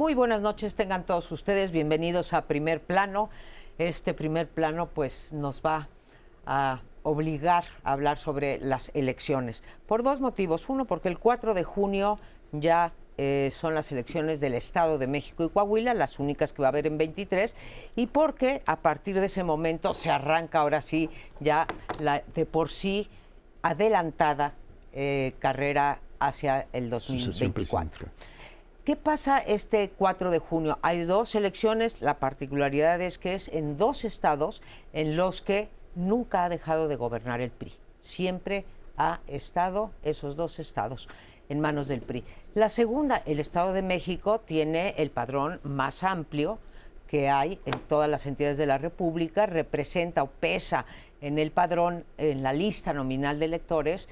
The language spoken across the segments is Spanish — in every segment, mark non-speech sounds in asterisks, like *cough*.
Muy buenas noches, tengan todos ustedes bienvenidos a Primer Plano. Este primer plano pues nos va a obligar a hablar sobre las elecciones por dos motivos. Uno, porque el 4 de junio ya eh, son las elecciones del Estado de México y Coahuila, las únicas que va a haber en 23, y porque a partir de ese momento se arranca ahora sí ya la de por sí adelantada eh, carrera hacia el 2024. ¿Qué pasa este 4 de junio? Hay dos elecciones, la particularidad es que es en dos estados en los que nunca ha dejado de gobernar el PRI. Siempre ha estado esos dos estados en manos del PRI. La segunda, el Estado de México tiene el padrón más amplio que hay en todas las entidades de la República, representa o pesa en el padrón, en la lista nominal de electores,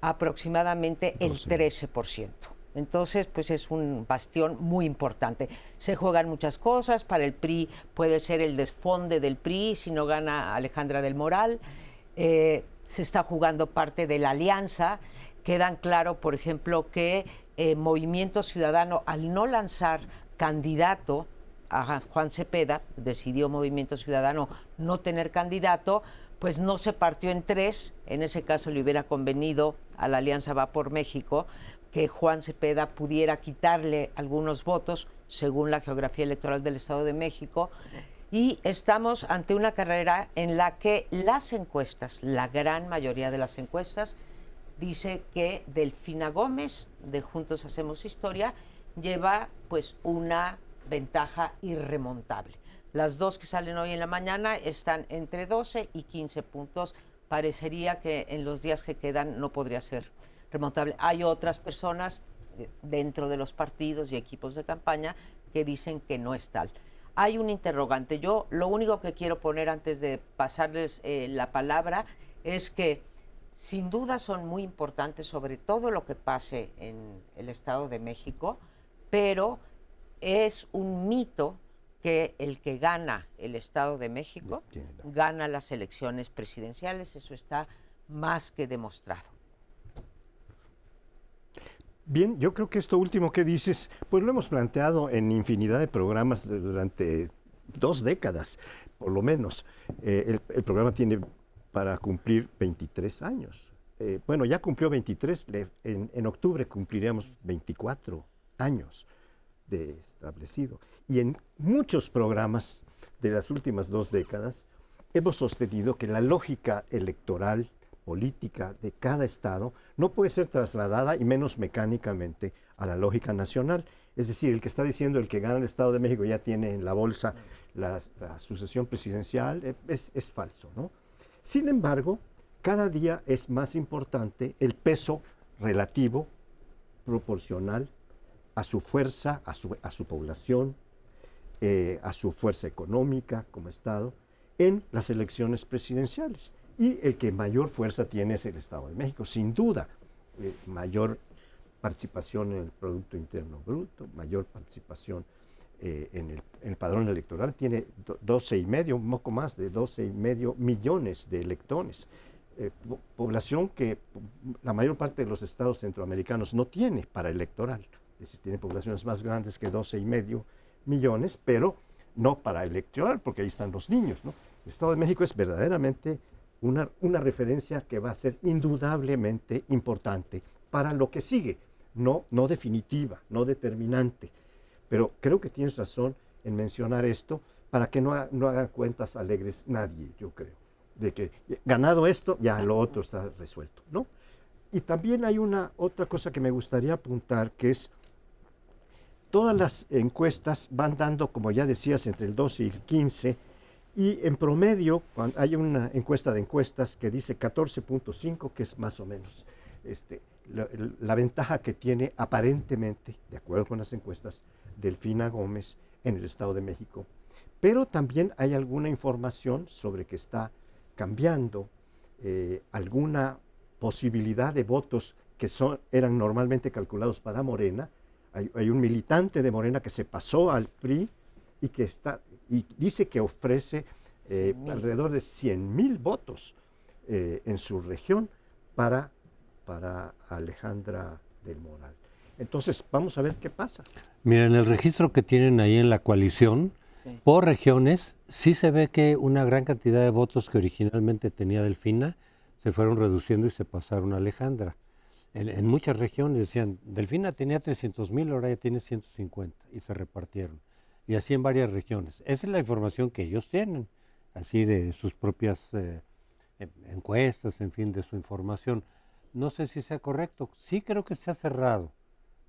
aproximadamente el 13%. Entonces, pues es un bastión muy importante. Se juegan muchas cosas, para el PRI puede ser el desfonde del PRI si no gana Alejandra del Moral, eh, se está jugando parte de la alianza, quedan claro, por ejemplo, que eh, Movimiento Ciudadano, al no lanzar candidato a Juan Cepeda, decidió Movimiento Ciudadano no tener candidato, pues no se partió en tres, en ese caso le hubiera convenido a la Alianza Va por México que Juan Cepeda pudiera quitarle algunos votos, según la geografía electoral del Estado de México, y estamos ante una carrera en la que las encuestas, la gran mayoría de las encuestas, dice que Delfina Gómez de Juntos Hacemos Historia lleva pues una ventaja irremontable. Las dos que salen hoy en la mañana están entre 12 y 15 puntos. Parecería que en los días que quedan no podría ser remontable. Hay otras personas eh, dentro de los partidos y equipos de campaña que dicen que no es tal. Hay un interrogante. Yo lo único que quiero poner antes de pasarles eh, la palabra es que sin duda son muy importantes sobre todo lo que pase en el Estado de México, pero es un mito que el que gana el Estado de México gana las elecciones presidenciales, eso está más que demostrado. Bien, yo creo que esto último que dices, pues lo hemos planteado en infinidad de programas durante dos décadas, por lo menos. Eh, el programa tiene para cumplir 23 años. Eh, bueno, ya cumplió 23, en, octubre cumpliríamos 24 años de establecido. Y en muchos programas de las últimas dos décadas hemos sostenido que la lógica electoral política de cada estado no puede ser trasladada y menos mecánicamente a la lógica nacional. Es decir, el que está diciendo el que gana el Estado de México ya tiene en la bolsa la, sucesión presidencial eh, es, es falso. ¿no? Sin embargo, cada día es más importante el peso relativo, proporcional a su fuerza, a su, población, eh, a su fuerza económica como Estado, en las elecciones presidenciales. Y el que mayor fuerza tiene es el Estado de México, sin duda. Eh, mayor participación en el Producto Interno Bruto, mayor participación eh, en, el, padrón electoral, tiene 12 y medio, un poco más de 12 y medio millones de electores. Eh, población que la mayor parte de los estados centroamericanos no tiene para electoral. Es decir, tiene poblaciones más grandes que 12 y medio millones, pero no para electoral, porque ahí están los niños. El Estado de México es verdaderamente una, una referencia que va a ser indudablemente importante para lo que sigue, no, no definitiva, no determinante pero creo que tienes razón en mencionar esto para que no, no hagan cuentas alegres nadie, yo creo. De que ganado esto, ya lo otro está resuelto, ¿no? Y también hay una otra cosa que me gustaría apuntar, que es todas las encuestas van dando, como ya decías, entre el 12 y el 15, y en promedio, hay una encuesta de encuestas que dice 14.5, que es más o menos este, la, ventaja que tiene aparentemente, de acuerdo con las encuestas, Delfina Gómez en el Estado de México. Pero también hay alguna información sobre que está cambiando eh, alguna posibilidad de votos que son, eran normalmente calculados para Morena. Hay, un militante de Morena que se pasó al PRI y que está y dice que ofrece eh, alrededor de 100 mil votos eh, en su región para, para Alejandra del Moral. Entonces, vamos a ver qué pasa. Miren, el registro que tienen ahí en la coalición, por regiones, sí se ve que una gran cantidad de votos que originalmente tenía Delfina se fueron reduciendo y se pasaron a Alejandra. En, muchas regiones decían, Delfina tenía 300 mil, ahora ya tiene 150 y se repartieron. Y así en varias regiones. Esa es la información que ellos tienen, así de sus propias eh, encuestas, en fin, de su información. No sé si sea correcto. Sí creo que se ha cerrado.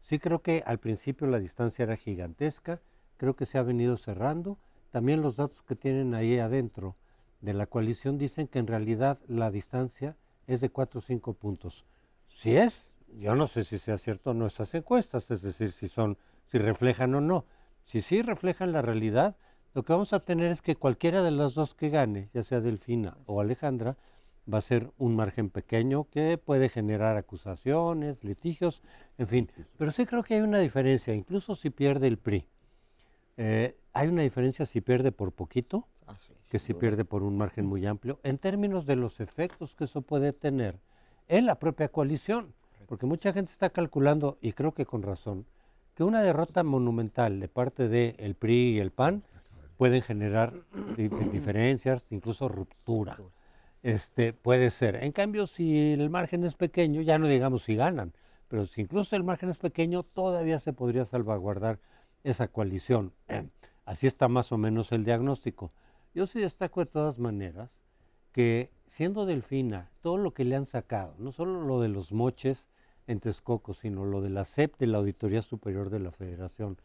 Sí creo que al principio la distancia era gigantesca. Creo que se ha venido cerrando. También los datos que tienen ahí adentro de la coalición dicen que en realidad la distancia es de 4 o 5 puntos. Si es, yo no sé si sea cierto o no esas encuestas, es decir, si son, si reflejan o no. Si sí reflejan la realidad, lo que vamos a tener es que cualquiera de las dos que gane, ya sea Delfina o Alejandra, va a ser un margen pequeño que puede generar acusaciones, litigios, en fin. Pero sí creo que hay una diferencia, incluso si pierde el PRI. Eh, hay una diferencia si pierde por poquito, ah, que si pierde por un margen muy amplio, en términos de los efectos que eso puede tener en la propia coalición. Porque mucha gente está calculando, y creo que con razón, que una derrota monumental de parte del PRI y el PAN pueden generar diferencias, incluso ruptura. Este, puede ser. En cambio, si el margen es pequeño, ya no digamos si ganan, pero si incluso el margen es pequeño, todavía se podría salvaguardar esa coalición. *clears throat* Así está más o menos el diagnóstico. Yo sí destaco de todas maneras que siendo Delfina, todo lo que le han sacado, no solo lo de los moches en Texcoco, sino lo de la CEP de la Auditoría Superior de la Federación,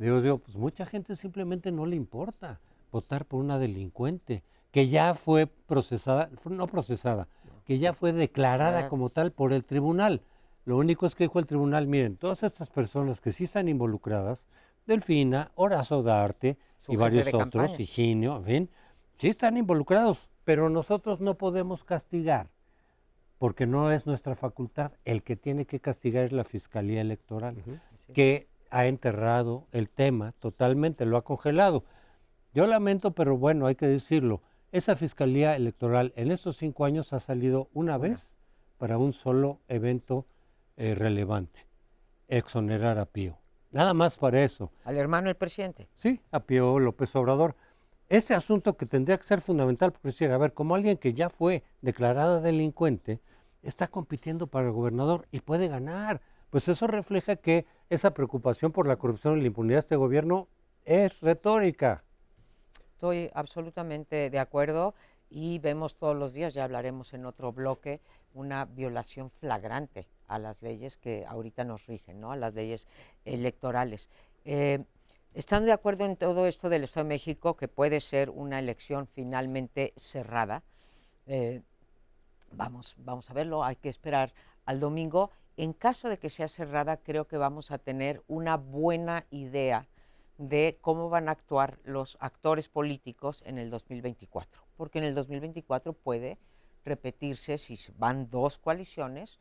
Digo, digo, pues mucha gente simplemente no le importa votar por una delincuente que ya fue procesada, no procesada, que ya fue declarada como tal por el tribunal. Lo único es que dijo el tribunal, miren, todas estas personas que sí están involucradas, Delfina, Horacio Darte y varios otros, Higinio, en fin, sí están involucrados, pero nosotros no podemos castigar, porque no es nuestra facultad. El que tiene que castigar es la Fiscalía Electoral, que ha enterrado el tema totalmente, lo ha congelado. Yo lamento, pero bueno, hay que decirlo, esa Fiscalía Electoral en estos cinco años ha salido una vez para un solo evento eh, relevante, exonerar a Pío. Nada más para eso. ¿Al hermano del presidente? Sí, a Pío López Obrador. Ese asunto que tendría que ser fundamental, porque decir, a ver, como alguien que ya fue declarada delincuente, está compitiendo para el gobernador y puede ganar pues eso refleja que esa preocupación por la corrupción y la impunidad de este gobierno es retórica. Estoy absolutamente de acuerdo y vemos todos los días, ya hablaremos en otro bloque, una violación flagrante a las leyes que ahorita nos rigen, ¿no? a las leyes electorales. Eh, ¿Están de acuerdo en todo esto del Estado de México, que puede ser una elección finalmente cerrada? Eh, vamos, vamos a verlo, hay que esperar al domingo. En caso de que sea cerrada, creo que vamos a tener una buena idea de cómo van a actuar los actores políticos en el 2024, porque en el 2024 puede repetirse, si van dos coaliciones,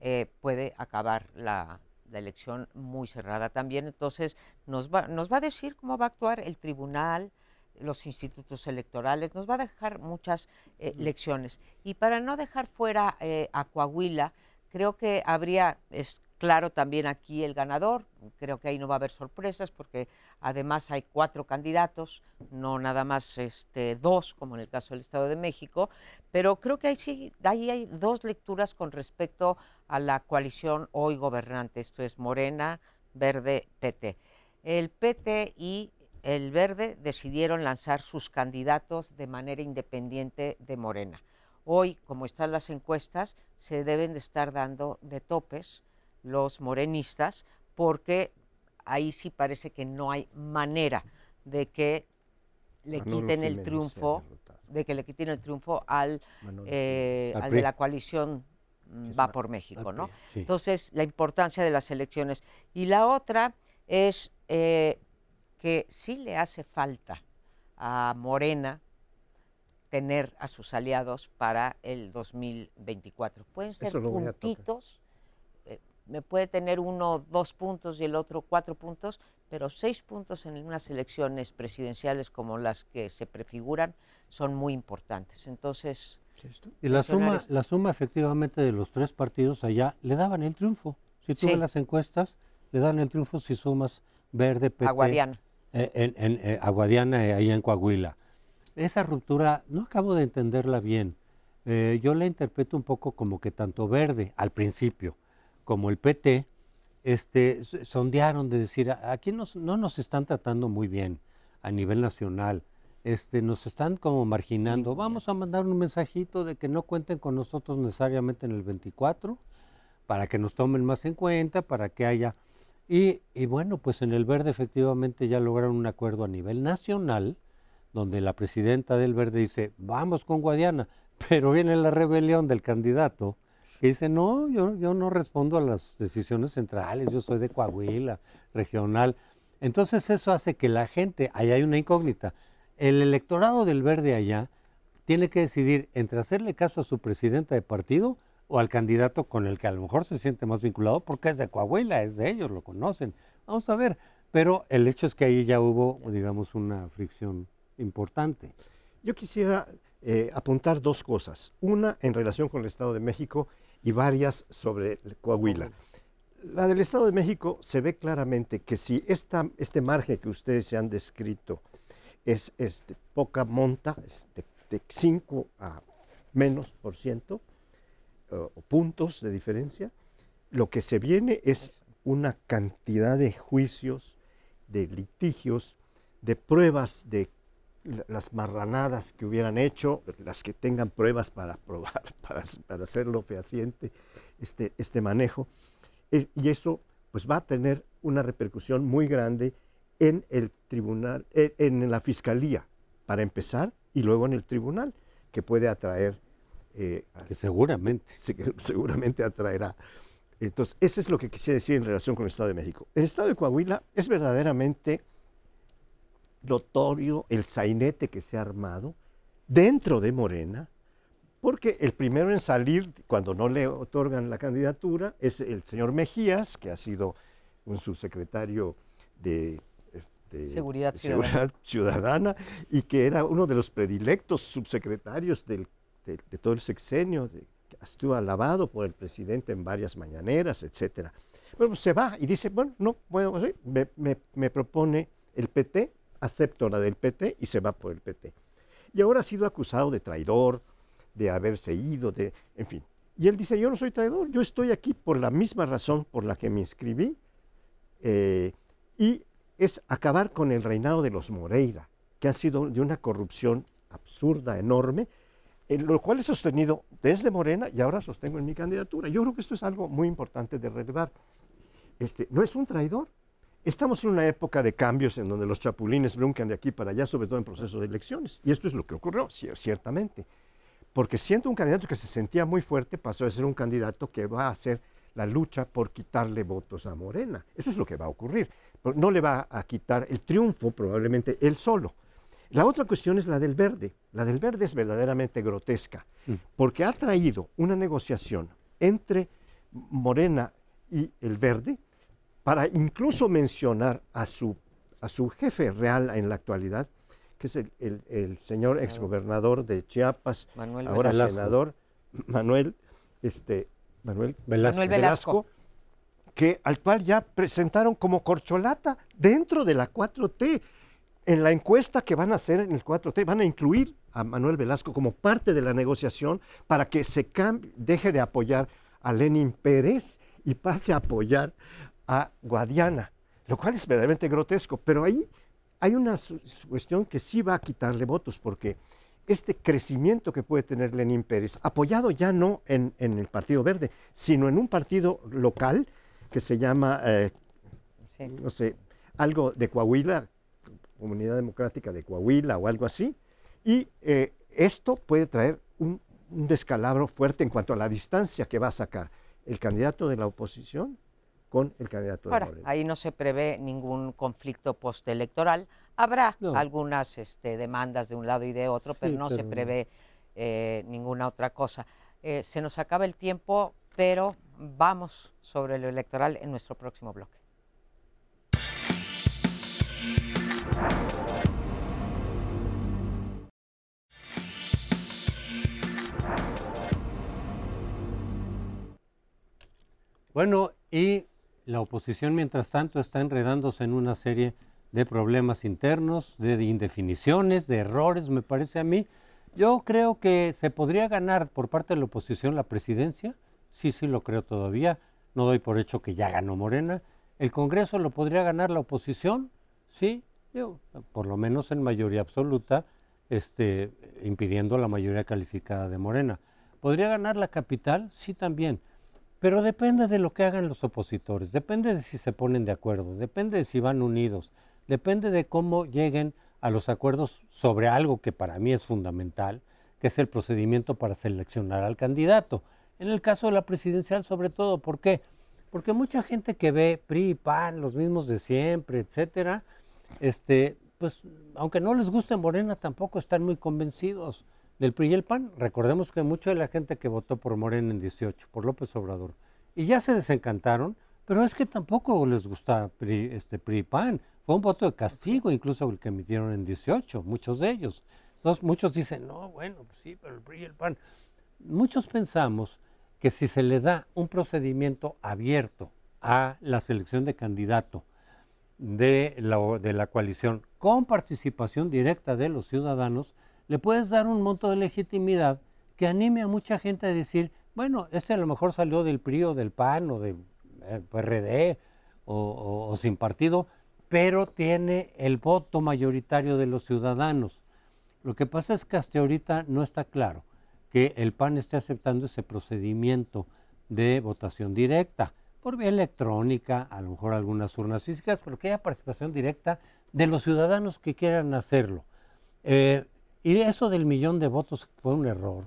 eh, puede acabar la, elección muy cerrada también. Entonces, nos va, nos va a decir cómo va a actuar el tribunal, los institutos electorales, nos va a dejar muchas eh, lecciones. Y para no dejar fuera eh, a Coahuila, Creo que habría, es claro también aquí el ganador, creo que ahí no va a haber sorpresas porque además hay cuatro candidatos, no nada más este, dos, como en el caso del Estado de México, pero creo que ahí sí, ahí hay dos lecturas con respecto a la coalición hoy gobernante, esto es Morena, Verde, PT. El PT y el Verde decidieron lanzar sus candidatos de manera independiente de Morena. Hoy, como están las encuestas, se deben de estar dando de topes los morenistas porque ahí sí parece que no hay manera de que le quiten el triunfo, de que le quiten el triunfo al, eh, al de la coalición va por México, ¿no? Entonces, la importancia de las elecciones. Y la otra es eh, que sí le hace falta a Morena tener a sus aliados para el 2024. Pueden ser puntitos, eh, me puede tener uno dos puntos y el otro cuatro puntos, pero seis puntos en unas elecciones presidenciales como las que se prefiguran son muy importantes. Entonces... Y la suma, la suma efectivamente de los tres partidos allá le daban el triunfo. Si tú ves las encuestas, le dan el triunfo si sumas verde, PT. Aguadiana. Eh, en, en eh, Aguadiana, eh, ahí en Coahuila. Esa ruptura no acabo de entenderla bien. yo la interpreto un poco como que tanto verde al principio como el PT este, sondearon de decir, aquí nos, no nos están tratando muy bien a nivel nacional, este, nos están como marginando, vamos a mandar un mensajito de que no cuenten con nosotros necesariamente en el 24, para que nos tomen más en cuenta, para que haya... Y, y bueno, pues en el Verde efectivamente ya lograron un acuerdo a nivel nacional, donde la presidenta del Verde dice, vamos con Guadiana, *laughs* pero viene la rebelión del candidato que dice, no, yo, yo no respondo a las decisiones centrales, yo soy de Coahuila, regional. Entonces eso hace que la gente, ahí hay una incógnita, el electorado del verde allá tiene que decidir entre hacerle caso a su presidenta de partido o al candidato con el que a lo mejor se siente más vinculado porque es de Coahuila, es de ellos, lo conocen. Vamos a ver, pero el hecho es que ahí ya hubo, digamos, una fricción importante. Yo quisiera eh, apuntar dos cosas. Una en relación con el Estado de México y varias sobre Coahuila. La del Estado de México se ve claramente que si esta, este margen que ustedes se han descrito es, de poca monta, es de 5 a menos por ciento, o puntos de diferencia, lo que se viene es una cantidad de juicios, de litigios, de pruebas de las marranadas que hubieran hecho, las que tengan pruebas para probar, *laughs* para, para hacerlo fehaciente, este, este manejo. E, y eso pues va a tener una repercusión muy grande en el tribunal, e, en, la fiscalía, para empezar, y luego en el tribunal, que puede atraer... Eh, que seguramente. seguramente atraerá. Entonces, eso es lo que quisiera decir en relación con el Estado de México. El Estado de Coahuila es verdaderamente notorio el sainete que se ha armado dentro de Morena, porque el primero en salir cuando no le otorgan la candidatura es el señor Mejías, que ha sido un subsecretario de, Seguridad, *laughs* ciudadana. y que era uno de los predilectos subsecretarios de, todo el sexenio, que estuvo alabado por el presidente en varias mañaneras, etc. Bueno, pues se va y dice, bueno, no, bueno, me, me propone el PT acepto la del PT y se va por el PT. Y ahora ha sido acusado de traidor, de haberse ido, de, en fin. Y él dice, yo no soy traidor, yo estoy aquí por la misma razón por la que me inscribí, eh, y es acabar con el reinado de los Moreira, que ha sido de una corrupción absurda, enorme, en lo cual he sostenido desde Morena y ahora sostengo en mi candidatura. Yo creo que esto es algo muy importante de relevar. Este, no es un traidor, Estamos en una época de cambios en donde los chapulines brincan de aquí para allá, sobre todo en procesos de elecciones. Y esto es lo que ocurrió, ciertamente. Porque siendo un candidato que se sentía muy fuerte, pasó a ser un candidato que va a hacer la lucha por quitarle votos a Morena. Eso es lo que va a ocurrir. No le va a quitar el triunfo probablemente él solo. La otra cuestión es la del verde. La del verde es verdaderamente grotesca, mm. porque ha traído una negociación entre Morena y el verde, para incluso mencionar a su, a su jefe real en la actualidad, que es el, el, señor exgobernador de Chiapas, ahora senador Manuel, este, Manuel, Velasco, que, al cual ya presentaron como corcholata dentro de la 4T. En la encuesta que van a hacer en el 4T van a incluir a Manuel Velasco como parte de la negociación para que se cambie, deje de apoyar a Lenin Pérez y pase a apoyar a Guadiana, lo cual es verdaderamente grotesco, pero ahí hay una cuestión que sí va a quitarle votos, porque este crecimiento que puede tener Lenín Pérez, apoyado ya no en, el Partido Verde, sino en un partido local que se llama, eh, no sé, algo de Coahuila, Comunidad Democrática de Coahuila o algo así, y eh, esto puede traer un, un descalabro fuerte en cuanto a la distancia que va a sacar el candidato de la oposición con el candidato de Ahora, Ahí no se prevé ningún conflicto postelectoral. Habrá algunas este, demandas de un lado y de otro, pero no se prevé eh, ninguna otra cosa. Eh, se nos acaba el tiempo, pero vamos sobre lo electoral en nuestro próximo bloque. Bueno, y la oposición, mientras tanto, está enredándose en una serie de problemas internos, de indefiniciones, de errores, me parece a mí. Yo creo que se podría ganar por parte de la oposición la presidencia, sí, sí lo creo todavía, no doy por hecho que ya ganó Morena. El Congreso lo podría ganar la oposición, sí, yo, por lo menos en mayoría absoluta, este, impidiendo la mayoría calificada de Morena. ¿Podría ganar la capital? Sí, también. Pero depende de lo que hagan los opositores, depende de si se ponen de acuerdo, depende de si van unidos, depende de cómo lleguen a los acuerdos sobre algo que para mí es fundamental, que es el procedimiento para seleccionar al candidato. En el caso de la presidencial, sobre todo, ¿por qué? Porque mucha gente que ve PRI PAN, los mismos de siempre, etcétera, este, pues aunque no les guste Morena, tampoco están muy convencidos del PRI y el PAN. Recordemos que mucha de la gente que votó por Morena en 18, por López Obrador, y ya se desencantaron, pero es que tampoco les gusta PRI, este PRI y PAN. Fue un voto de castigo, incluso el que emitieron en 18, muchos de ellos. Entonces muchos dicen, no, bueno, pues sí, pero el PRI y el PAN. Muchos pensamos que si se le da un procedimiento abierto a la selección de candidato de la, de la coalición con participación directa de los ciudadanos, le puedes dar un monto de legitimidad que anime a mucha gente a decir, bueno, este a lo mejor salió del PRI o del PAN o del eh, PRD o, sin partido, pero tiene el voto mayoritario de los ciudadanos. Lo que pasa es que hasta ahorita no está claro que el PAN esté aceptando ese procedimiento de votación directa, por vía electrónica, a lo mejor algunas urnas físicas, pero que haya participación directa de los ciudadanos que quieran hacerlo. Eh, y eso del millón de votos fue un error,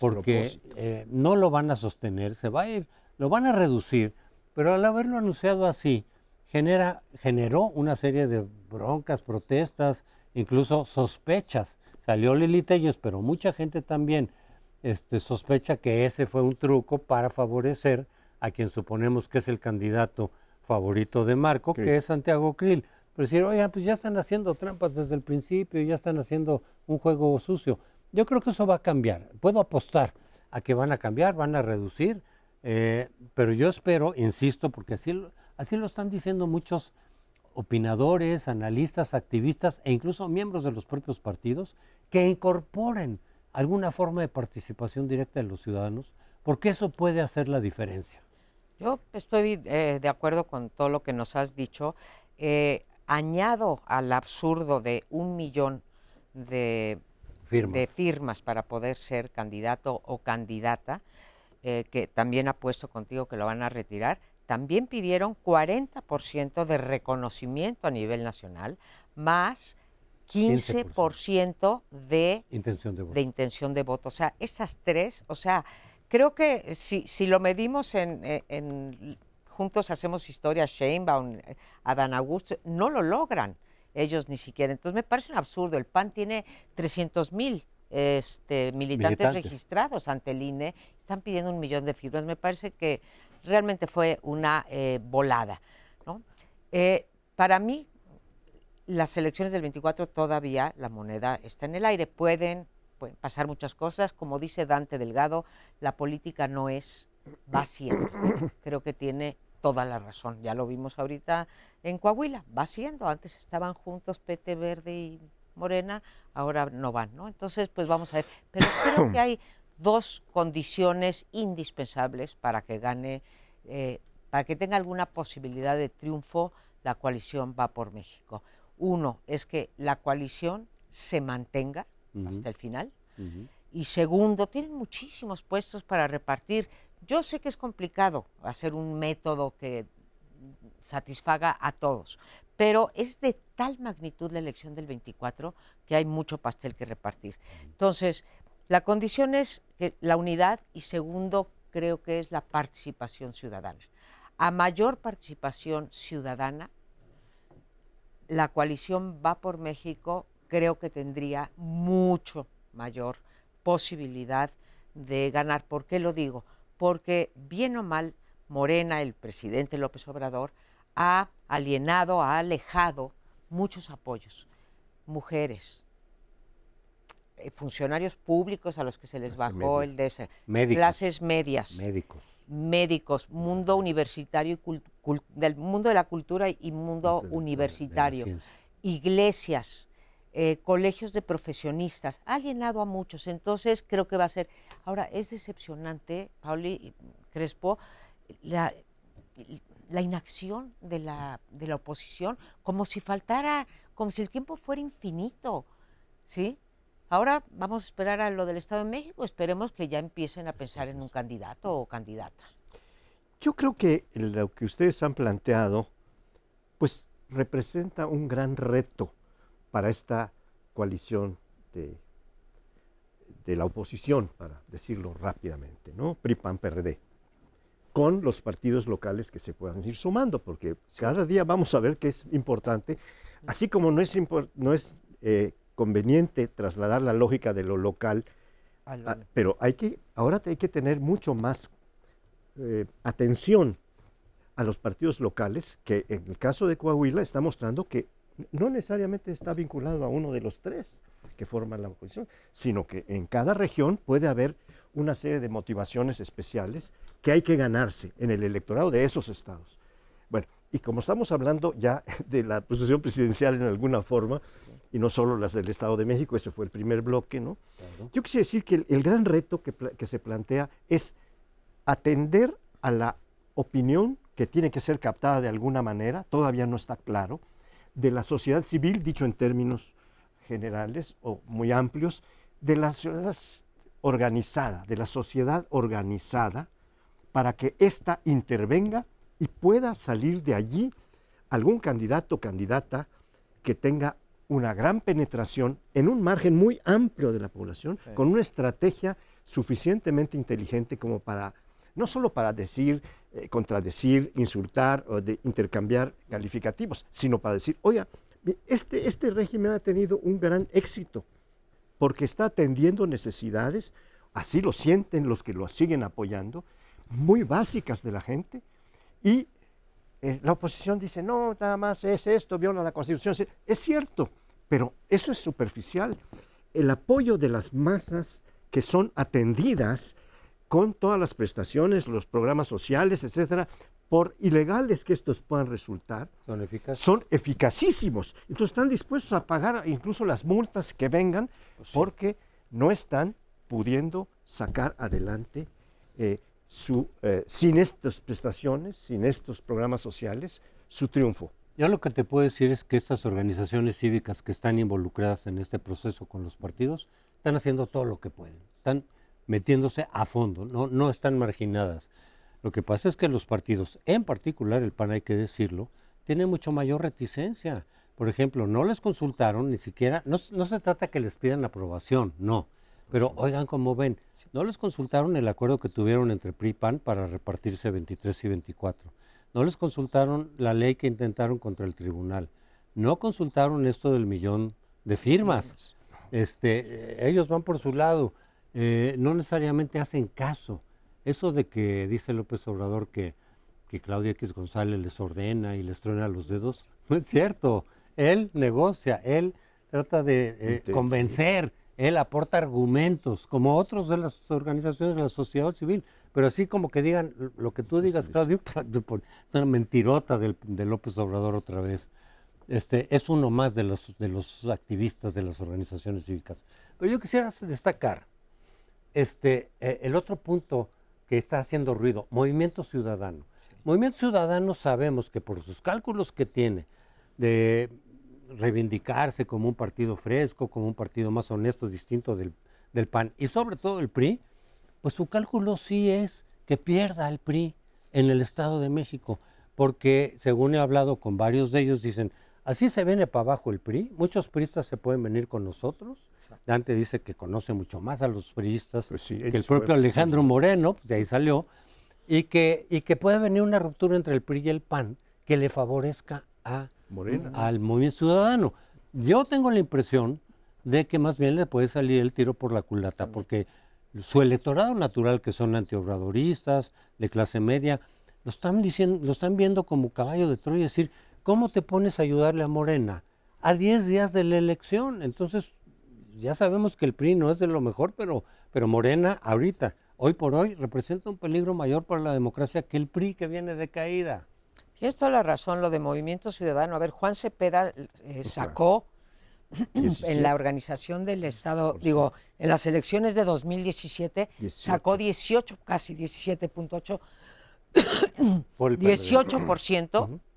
porque eh, no lo van a sostener, se va a ir, lo van a reducir, pero al haberlo anunciado así, genera, generó una serie de broncas, protestas, incluso sospechas. Salió Lili Telles, pero mucha gente también este, sospecha que ese fue un truco para favorecer a quien suponemos que es el candidato favorito de Marco, que es Santiago Krill. Pero decir, oigan, pues ya están haciendo trampas desde el principio, ya están haciendo un juego sucio. Yo creo que eso va a cambiar. Puedo apostar a que van a cambiar, van a reducir, eh, pero yo espero, insisto, porque así, así lo están diciendo muchos opinadores, analistas, activistas e incluso miembros de los propios partidos, que incorporen alguna forma de participación directa de los ciudadanos, porque eso puede hacer la diferencia. Yo estoy eh, de acuerdo con todo lo que nos has dicho. Eh, añado al absurdo de un millón de firmas. de firmas, para poder ser candidato o candidata, eh, que también ha puesto contigo que lo van a retirar, también pidieron 40% de reconocimiento a nivel nacional, más 15%, de, intención de, voto. de intención de voto. O sea, esas tres, o sea, creo que si, si lo medimos en, en, Juntos Hacemos Historia, Sheinbaum, Adán Augusto, no lo logran ellos ni siquiera. Entonces me parece un absurdo. El PAN tiene 300 mil este, militantes, registrados ante el INE, están pidiendo un millón de firmas. Me parece que realmente fue una eh, volada. ¿no? Eh, para mí, las elecciones del 24 todavía la moneda está en el aire. Pueden, pueden pasar muchas cosas. Como dice Dante Delgado, la política no es, va. Creo que tiene toda la razón. Ya lo vimos ahorita en Coahuila, va siendo. Antes estaban juntos PT Verde y Morena, ahora no van, ¿no? Entonces, pues vamos a ver. Pero creo que hay dos condiciones indispensables para que gane, eh, para que tenga alguna posibilidad de triunfo la coalición va por México. Uno es que la coalición se mantenga hasta el final. Y segundo, tienen muchísimos puestos para repartir. Yo sé que es complicado hacer un método que satisfaga a todos, pero es de tal magnitud la elección del 24 que hay mucho pastel que repartir. Entonces, la condición es que la unidad y segundo, creo que es la participación ciudadana. A mayor participación ciudadana, la coalición va por México, creo que tendría mucho mayor posibilidad de ganar. ¿Por qué lo digo? Porque bien o mal, Morena, el presidente López Obrador, ha alienado, ha alejado muchos apoyos. Mujeres, eh, funcionarios públicos a los que se les bajó el de clases medias, médicos. Médicos, mundo universitario, y del mundo de la cultura y mundo universitario, iglesias, eh, colegios de profesionistas, ha alienado a muchos, entonces creo que va a ser. Ahora, es decepcionante, Pauli Crespo, la, la inacción de la, de la oposición, como si faltara, como si el tiempo fuera infinito, ¿sí? Ahora vamos a esperar a lo del Estado de México, esperemos que ya empiecen a pensar en un candidato o candidata. Yo creo que lo que ustedes han planteado, pues representa un gran reto para esta coalición de, de la oposición, para decirlo rápidamente, ¿no? PRI, PAN, PRD, con los partidos locales que se puedan ir sumando, porque cada día vamos a ver que es importante, así como no es, no es eh, conveniente trasladar la lógica de lo local, pero hay que, ahora hay que tener mucho más eh, atención a los partidos locales, que en el caso de Coahuila está mostrando que no necesariamente está vinculado a uno de los tres que forman la oposición, sino que en cada región puede haber una serie de motivaciones especiales que hay que ganarse en el electorado de esos estados. Bueno, y como estamos hablando ya *laughs* de la posición presidencial en alguna forma, y no solo las del Estado de México, ese fue el primer bloque, ¿no? Yo quisiera decir que el, gran reto que, que, se plantea es atender a la opinión que tiene que ser captada de alguna manera, todavía no está claro, de la sociedad civil, dicho en términos generales o muy amplios, de la sociedad organizada, de la sociedad organizada, para que ésta intervenga y pueda salir de allí algún candidato o candidata que tenga una gran penetración en un margen muy amplio de la población, con una estrategia suficientemente inteligente como para, no solo para decir, eh, contradecir, insultar o intercambiar calificativos, sino para decir, oiga, este, este régimen ha tenido un gran éxito porque está atendiendo necesidades, así lo sienten los que lo siguen apoyando, muy básicas de la gente, y eh, la oposición dice, no, nada más es esto, viola la Constitución. Es cierto, pero eso es superficial. El apoyo de las masas que son atendidas con todas las prestaciones, los programas sociales, etcétera, por ilegales que estos puedan resultar, son, eficaces. son eficacísimos. Entonces están dispuestos a pagar incluso las multas que vengan pues porque no están pudiendo sacar adelante eh, su, eh, sin estas prestaciones, sin estos programas sociales, su triunfo. Yo lo que te puedo decir es que estas organizaciones cívicas que están involucradas en este proceso con los partidos están haciendo todo lo que pueden, están metiéndose a fondo, no, no están marginadas. Lo que pasa es que los partidos, en particular el PAN hay que decirlo, tienen mucho mayor reticencia. Por ejemplo, no les consultaron ni siquiera, no, no se trata que les pidan aprobación, no. Pero oigan cómo ven, no les consultaron el acuerdo que tuvieron entre PRI y PAN para repartirse 23 y 24 no les consultaron la ley que intentaron contra el tribunal. No consultaron esto del millón de firmas. Este, eh, ellos van por su lado. Eh, no necesariamente hacen caso. Eso de que dice López Obrador que, que Claudia X González les ordena y les truena los dedos, *laughs* no es cierto. Él negocia, él trata de eh, convencer, él aporta argumentos, como otros de las organizaciones de la sociedad civil. Pero así como que digan lo que tú digas, Claudio, *laughs* es una mentirota del, de López Obrador otra vez. Este, es uno más de los, de los activistas de las organizaciones cívicas. Pero yo quisiera destacar este, eh, el otro punto que está haciendo ruido, Movimiento Ciudadano. Movimiento Ciudadano sabemos que por sus cálculos que tiene de reivindicarse como un partido fresco, como un partido más honesto, distinto del, del PAN y sobre todo el PRI, pues su cálculo sí es que pierda el PRI en el Estado de México, porque según he hablado con varios de ellos, dicen, así se viene para abajo el PRI, muchos priistas se pueden venir con nosotros. Dante dice que conoce mucho más a los priistas pues que el propio Alejandro Moreno, pues de ahí salió, y que, y que puede venir una ruptura entre el PRI y el PAN que le favorezca a, al movimiento ciudadano. Yo tengo la impresión de que más bien le puede salir el tiro por la culata, porque su electorado natural, que son antiobradoristas, de clase media, lo están, diciendo, lo están viendo como caballo de Troya, es decir, ¿cómo te pones a ayudarle a Morena? A 10 días de la elección. Entonces, ya sabemos que el PRI no es de lo mejor, pero, pero Morena ahorita, hoy por hoy representa un peligro mayor para la democracia que el PRI que viene de caída. Tienes toda la razón, lo de Movimiento Ciudadano. A ver, Juan Cepeda eh, sacó *clears throat* en la organización del Estado, digo, en las elecciones de 2017, sacó 18, casi 17.8, 18% *clears throat*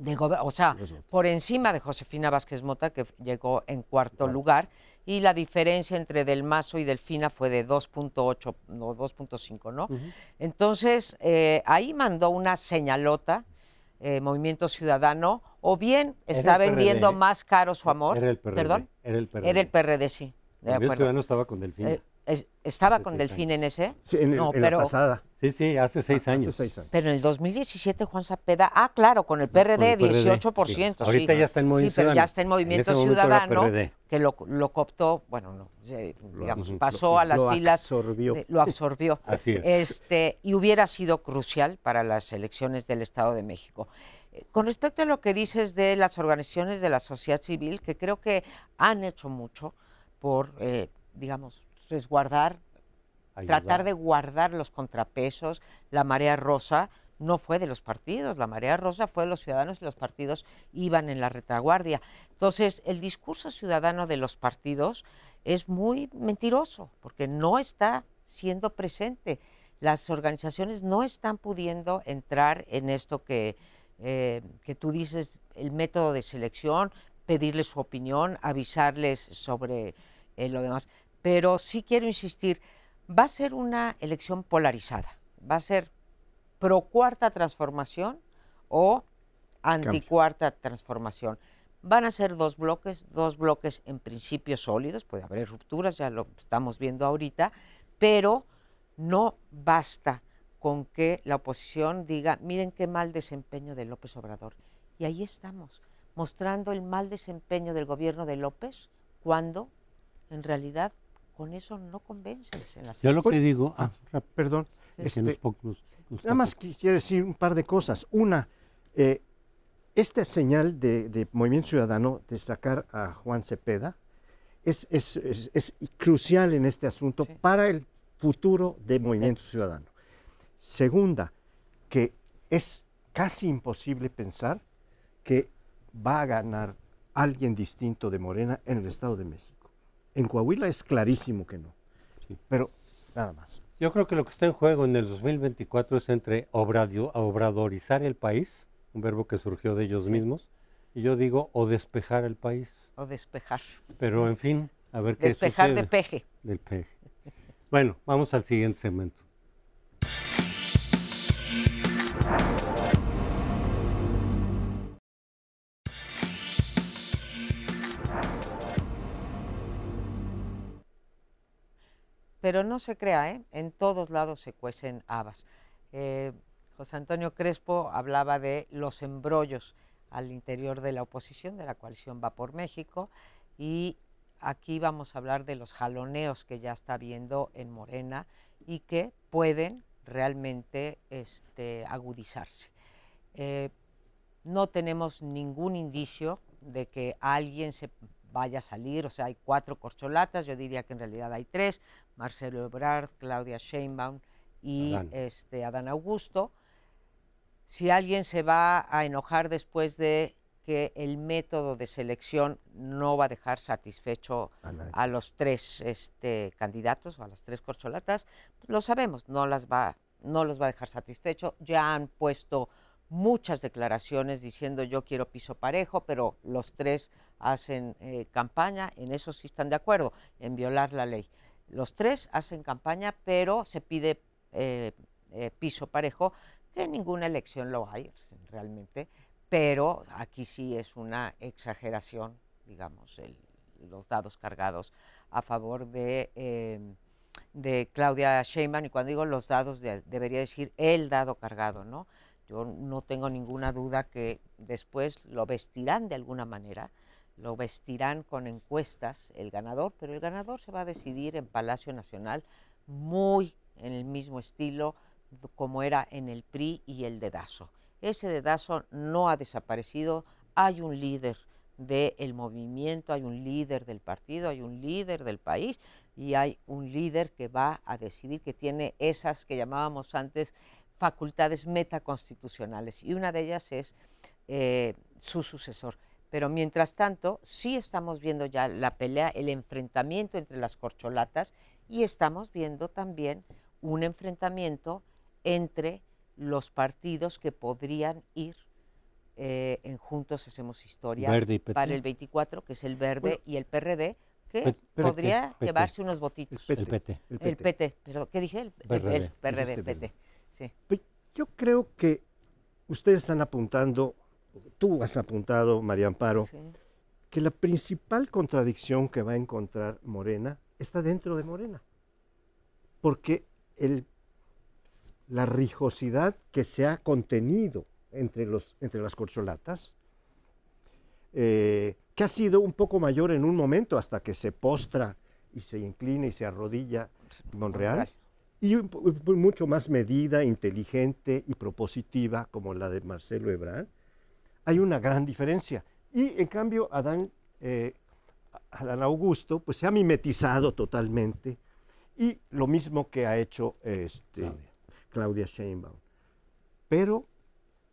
de o sea, por encima de Josefina Vázquez Mota, que llegó en cuarto lugar, y la diferencia entre Del Mazo y Delfina fue de 2.8 o 2.5, ¿no? Entonces, eh, ahí mandó una señalota, eh, Movimiento Ciudadano, o bien está vendiendo más caro su amor. Era el PRD. ¿Perdón? Era el PRD. Era el PRD, sí. De Movimiento Ciudadano estaba con Delfina. Eh, ¿Estaba con Delfín en ese? Sí, en, no, la pasada. Sí, sí, hace seis, años. hace seis años. Pero en el 2017 Juan Zapeda, ah, claro, con el PRD, 18%. Sí. Ahorita ya está en Movimiento Sí, pero ya está en Movimiento Ciudadano, que lo, lo, cooptó, bueno, no, digamos, pasó a las lo filas. Absorbió. lo absorbió. *laughs* Así es. Este, y hubiera sido crucial para las elecciones del Estado de México. Eh, con respecto a lo que dices de las organizaciones de la sociedad civil, que creo que han hecho mucho por, eh, digamos, resguardar tratar de guardar los contrapesos. La marea rosa no fue de los partidos, la marea rosa fue de los ciudadanos y los partidos iban en la retaguardia. Entonces, el discurso ciudadano de los partidos es muy mentiroso, porque no está siendo presente. Las organizaciones no están pudiendo entrar en esto que, eh, que tú dices, el método de selección, pedirles su opinión, avisarles sobre eh, lo demás. Pero sí quiero insistir, va a ser una elección polarizada. Va a ser pro cuarta transformación o anti cuarta transformación. Van a ser dos bloques, dos bloques en principio sólidos, puede haber rupturas, ya lo estamos viendo ahorita, pero no basta con que la oposición diga, miren qué mal desempeño de López Obrador. Y ahí estamos, mostrando el mal desempeño del gobierno de López, cuando en realidad con eso no convences. En Yo lo que digo, ah, ah perdón, este, nada más quisiera decir un par de cosas. Una, eh, esta señal de, Movimiento Ciudadano de sacar a Juan Cepeda es, es, crucial en este asunto para el futuro de Movimiento Ciudadano. Segunda, que es casi imposible pensar que va a ganar alguien distinto de Morena en el Estado de México. En Coahuila es clarísimo que no. Pero nada más. Yo creo que lo que está en juego en el 2024 es entre obradorizar el país, un verbo que surgió de ellos mismos, y yo digo o despejar el país. O despejar. Pero en fin, a ver qué Despejar de peje. Del peje. Bueno, vamos al siguiente segmento. Pero no se crea, ¿eh? en todos lados se cuecen habas. Eh, José Antonio Crespo hablaba de los embrollos al interior de la oposición, de la coalición Va por México, y aquí vamos a hablar de los jaloneos que ya está viendo en Morena y que pueden realmente este, agudizarse. Eh, no tenemos ningún indicio de que alguien se vaya a salir, o sea, hay cuatro corcholatas, yo diría que en realidad hay tres, Marcelo Ebrard, Claudia Sheinbaum y Adán. Este, Adán Augusto. Si alguien se va a enojar después de que el método de selección no va a dejar satisfecho a, los tres este, candidatos o a las tres corcholatas, pues lo sabemos, no, las va, no los va a dejar satisfecho. Ya han puesto muchas declaraciones diciendo yo quiero piso parejo, pero los tres hacen eh, campaña, en eso sí están de acuerdo, en violar la ley. Los tres hacen campaña, pero se pide eh, eh, piso parejo, que en ninguna elección lo hay realmente, pero aquí sí es una exageración, digamos, los dados cargados a favor de, Claudia Sheinbaum, y cuando digo los dados, debería decir el dado cargado, ¿no? Yo no tengo ninguna duda que después lo vestirán de alguna manera, lo vestirán con encuestas el ganador, pero el ganador se va a decidir en Palacio Nacional muy en el mismo estilo como era en el PRI y el dedazo. Ese dedazo no ha desaparecido, hay un líder del movimiento, hay un líder del partido, hay un líder del país y hay un líder que va a decidir que tiene esas que llamábamos antes facultades metaconstitucionales y una de ellas es eh, su sucesor. Pero mientras tanto, sí estamos viendo ya la pelea, el enfrentamiento entre las corcholatas y estamos viendo también un enfrentamiento entre los partidos que podrían ir eh, en Juntos Hacemos Historia para el 24, que es el Verde y el PRD, que podría llevarse unos votitos. El PT. El PT, pero ¿qué dije? El, PRD, el PT. Sí. Pues yo creo que ustedes están apuntando, tú has apuntado, María Amparo, que la principal contradicción que va a encontrar Morena está dentro de Morena. Porque el, la rijosidad que se ha contenido entre, los, entre las corcholatas, eh, que ha sido un poco mayor en un momento hasta que se postra y se inclina y se arrodilla Monreal, y mucho más medida, inteligente y propositiva como la de Marcelo Ebrard, hay una gran diferencia. Y en cambio, Adán, eh, Adán Augusto pues se ha mimetizado totalmente y lo mismo que ha hecho este, Claudia. Claudia Sheinbaum. Pero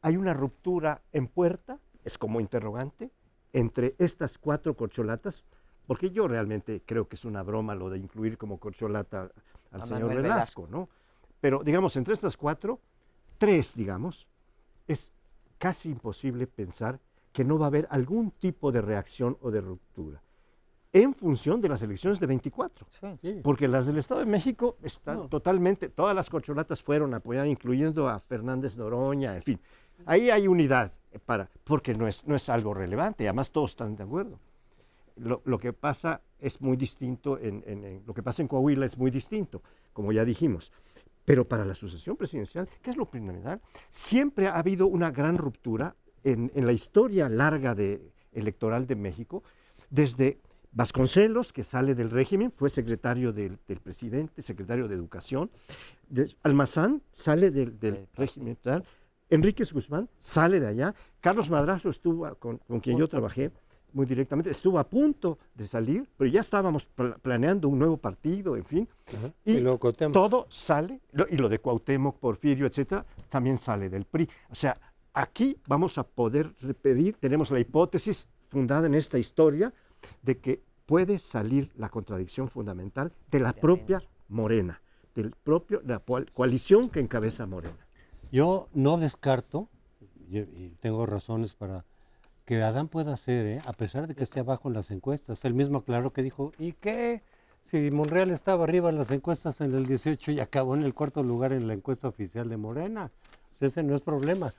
hay una ruptura en puerta, es como interrogante, entre estas cuatro corcholatas, porque yo realmente creo que es una broma lo de incluir como corcholata al señor Velasco, ¿no? Pero digamos, entre estas cuatro, tres, digamos, es casi imposible pensar que no va a haber algún tipo de reacción o de ruptura en función de las elecciones de 24. Porque las del Estado de México están totalmente, todas las corcholatas fueron a apoyar, incluyendo a Fernández Noroña, en fin. Ahí hay unidad, para, porque no es, no es algo relevante, además todos están de acuerdo. Lo, que pasa es muy distinto, en, lo que pasa en Coahuila es muy distinto, como ya dijimos. Pero para la sucesión presidencial, ¿qué es lo primordial? Siempre ha habido una gran ruptura en, la historia larga de, electoral de México, desde Vasconcelos, que sale del régimen, fue secretario del, presidente, secretario de Educación. Almazán sale del, del régimen. Enríquez Guzmán sale de allá. Carlos Madrazo estuvo, con, quien yo trabajé muy directamente, estuvo a punto de salir, pero ya estábamos planeando un nuevo partido, en fin. Y, todo sale, y lo de Cuauhtémoc, Porfirio, etcétera, también sale del PRI. O sea, aquí vamos a poder repetir, tenemos la hipótesis fundada en esta historia de que puede salir la contradicción fundamental de la propia Morena, del propio, la coalición que encabeza Morena. Yo no descarto, y tengo razones para que Adán pueda hacer, ¿eh? a pesar de que esté abajo en las encuestas. Él mismo claro que dijo, ¿y qué? Si Monreal estaba arriba en las encuestas en el 18 y acabó en el cuarto lugar en la encuesta oficial de Morena. Ese no es problema.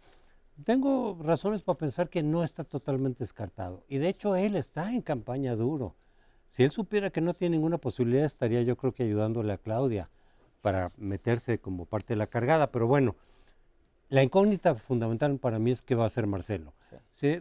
Tengo razones para pensar que no está totalmente descartado. Y de hecho él está en campaña duro. Si él supiera que no tiene ninguna posibilidad, estaría yo creo que ayudándole a Claudia para meterse como parte de la cargada. Pero bueno, la incógnita fundamental para mí es qué va a hacer Marcelo.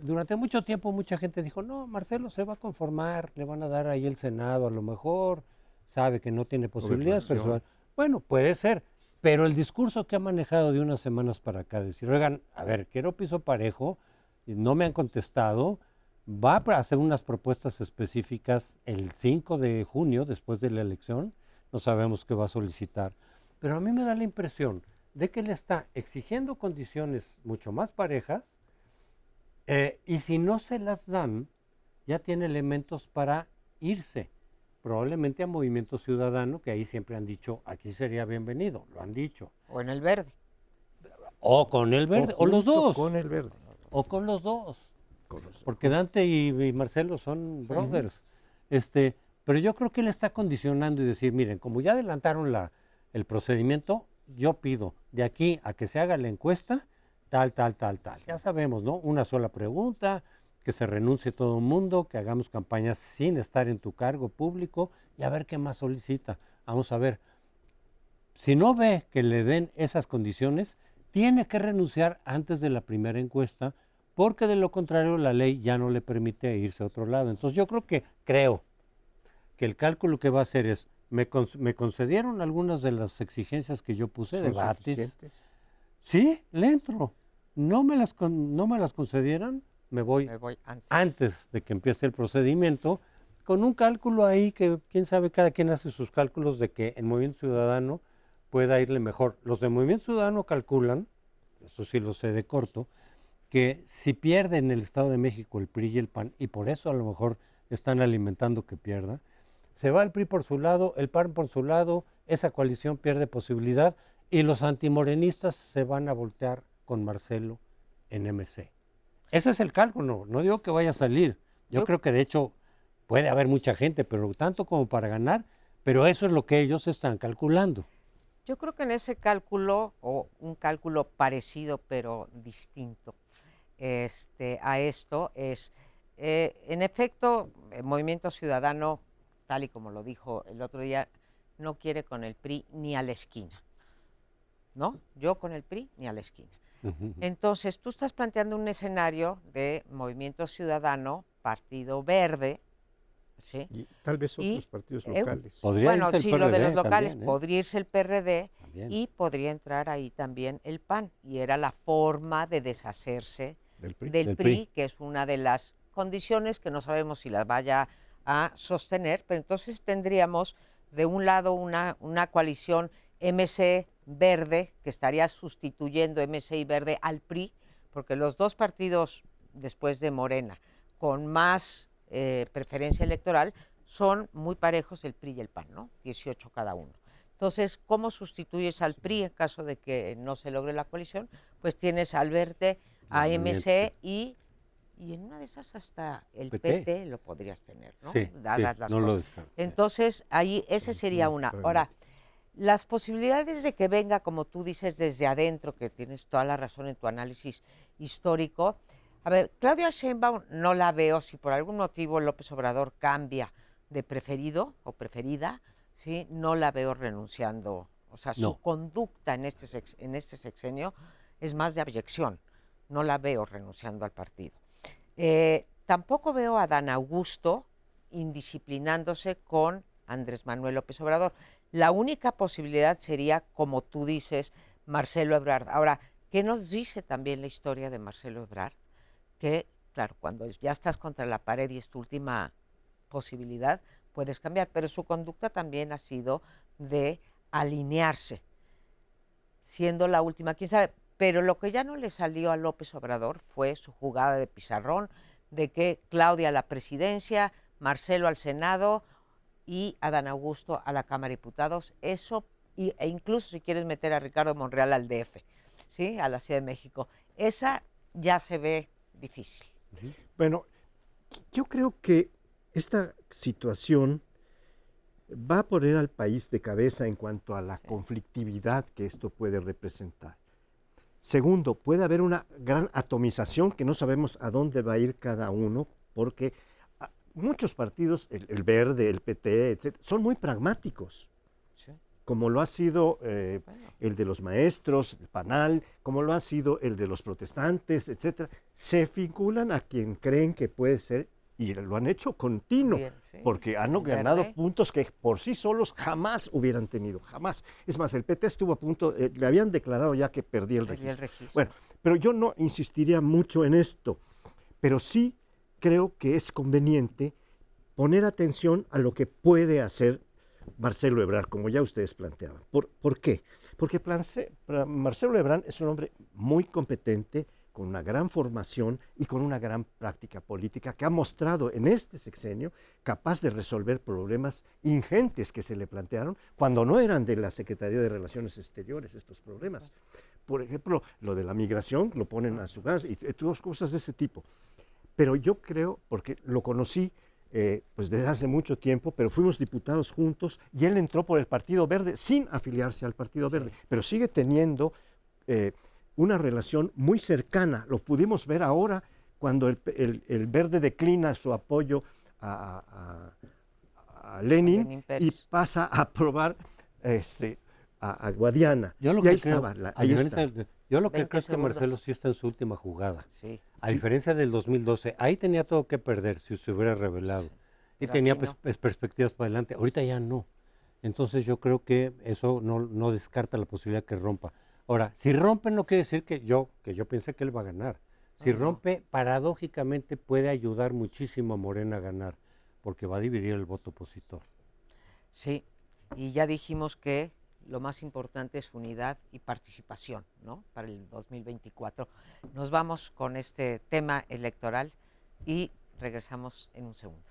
Durante mucho tiempo mucha gente dijo, no, Marcelo se va a conformar, le van a dar ahí el Senado a lo mejor, sabe que no tiene posibilidades personales. Bueno, puede ser, pero el discurso que ha manejado de unas semanas para acá, decir, oigan, a ver, quiero piso parejo, no me han contestado, va a hacer unas propuestas específicas el 5 de junio, después de la elección, no sabemos qué va a solicitar, pero a mí me da la impresión de que le está exigiendo condiciones mucho más parejas eh, y si no se las dan, ya tiene elementos para irse, probablemente a Movimiento Ciudadano, que ahí siempre han dicho, aquí sería bienvenido, lo han dicho. O en el verde. O con el verde, o, los dos. Con el verde. O con los dos. Porque Dante y, Marcelo son brothers. este, pero yo creo que él está condicionando y decir, miren, como ya adelantaron la, el procedimiento, yo pido de aquí a que se haga la encuesta, tal, tal, tal, tal. Ya sabemos, ¿no? Una sola pregunta, que se renuncie todo el mundo, que hagamos campañas sin estar en tu cargo público y a ver qué más solicita. Vamos a ver. Si no ve que le den esas condiciones, tiene que renunciar antes de la primera encuesta, porque de lo contrario la ley ya no le permite irse a otro lado. Entonces yo creo que, creo, que el cálculo que va a hacer es, me, me, concedieron algunas de las exigencias que yo puse, debates. Sí, le entro. No me las, no me las concedieran, me voy, me voy antes. antes. de que empiece el procedimiento con un cálculo ahí que quién sabe, cada quien hace sus cálculos de que el Movimiento Ciudadano pueda irle mejor. Los de Movimiento Ciudadano calculan, eso sí lo sé de corto, que si pierden el Estado de México el PRI y el PAN, y por eso a lo mejor están alimentando que pierda, se va el PRI por su lado, el PAN por su lado, esa coalición pierde posibilidad y los antimorenistas se van a voltear con Marcelo en MC. Ese es el cálculo, no digo que vaya a salir. Yo creo que de hecho puede haber mucha gente, pero tanto como para ganar, pero eso es lo que ellos están calculando. Yo creo que en ese cálculo, o un cálculo parecido pero distinto este, a esto, es, eh, en efecto, el Movimiento Ciudadano, tal y como lo dijo el otro día, no quiere con el PRI ni a la esquina. ¿No? Yo con el PRI ni a la esquina. Entonces, tú estás planteando un escenario de Movimiento Ciudadano, Partido Verde, ¿sí? Y tal vez otros partidos eh, locales. bueno, sí, lo de los locales, ¿eh? podría irse el PRD y podría entrar ahí también el PAN. Y era la forma de deshacerse del PRI, que es una de las condiciones que no sabemos si las vaya a sostener, pero entonces tendríamos de un lado una, una coalición MC Verde, que estaría sustituyendo y Verde al PRI, porque los dos partidos después de Morena con más eh, preferencia electoral son muy parejos el PRI y el PAN, ¿no? 18 cada uno. Entonces, ¿cómo sustituyes al PRI en caso de que no se logre la coalición? Pues tienes al Verde, a MC y, y en una de esas hasta el PT, lo podrías tener, ¿no? Dadas las cosas. Entonces, ahí ese sería una. Ahora, las posibilidades de que venga, como tú dices, desde adentro, que tienes toda la razón en tu análisis histórico. A ver, Claudia Sheinbaum no la veo si por algún motivo López Obrador cambia de preferido o preferida, ¿sí? no la veo renunciando. O sea, su conducta en este, en este sexenio es más de abyección. No la veo renunciando al partido. Eh, tampoco veo a Dan Augusto indisciplinándose con Andrés Manuel López Obrador. La única posibilidad sería, como tú dices, Marcelo Ebrard. Ahora, ¿qué nos dice también la historia de Marcelo Ebrard? Que, claro, cuando ya estás contra la pared y es tu última posibilidad, puedes cambiar, pero su conducta también ha sido de alinearse, siendo la última, quién sabe. Pero lo que ya no le salió a López Obrador fue su jugada de pizarrón, de que Claudia a la presidencia, Marcelo al Senado, y Adán Augusto a la Cámara de Diputados. Eso, e incluso si quieres meter a Ricardo Monreal al DF, ¿sí? a la Ciudad de México. Esa ya se ve difícil. Bueno, yo creo que esta situación va a poner al país de cabeza en cuanto a la conflictividad que esto puede representar. Segundo, puede haber una gran atomización que no sabemos a dónde va a ir cada uno, porque muchos partidos, el, Verde, el PT, etc., son muy pragmáticos. Como lo ha sido eh, el de los maestros, el PANAL, como lo ha sido el de los protestantes, etc. Se vinculan a quien creen que puede ser y lo han hecho continuo, porque han ganado puntos que por sí solos jamás hubieran tenido, jamás. Es más, el PT estuvo a punto, eh, le habían declarado ya que perdía el, registro. el registro. Bueno, pero yo no insistiría mucho en esto, pero sí creo que es conveniente poner atención a lo que puede hacer Marcelo Ebrard, como ya ustedes planteaban. ¿Por, qué? Porque Marcelo Ebrard es un hombre muy competente, con una gran formación y con una gran práctica política que ha mostrado en este sexenio capaz de resolver problemas ingentes que se le plantearon cuando no eran de la Secretaría de Relaciones Exteriores estos problemas. Por ejemplo, lo de la migración lo ponen a su gas y todas cosas de ese tipo. Pero yo creo, porque lo conocí eh, pues desde hace mucho tiempo, pero fuimos diputados juntos y él entró por el Partido Verde sin afiliarse al Partido Verde, pero sigue teniendo eh, una relación muy cercana. Lo pudimos ver ahora cuando el, Verde declina su apoyo a, Lenin, y pasa a aprobar este, a, Guadiana. Yo lo que ahí creo, Yo lo que creo es que Marcelo sí está en su última jugada. Sí. A diferencia del 2012, ahí tenía todo que perder si se hubiera revelado. Y tenía pues, perspectivas para adelante. Ahorita ya no. Entonces yo creo que eso no, descarta la posibilidad que rompa. Ahora, si rompe no quiere decir que yo, que yo pensé que él va a ganar. Si rompe, paradójicamente puede ayudar muchísimo a Morena a ganar. porque va a dividir el voto opositor. Sí, y ya dijimos que lo más importante es unidad y participación, ¿no? Para el 2024. Nos vamos con este tema electoral y regresamos en un segundo.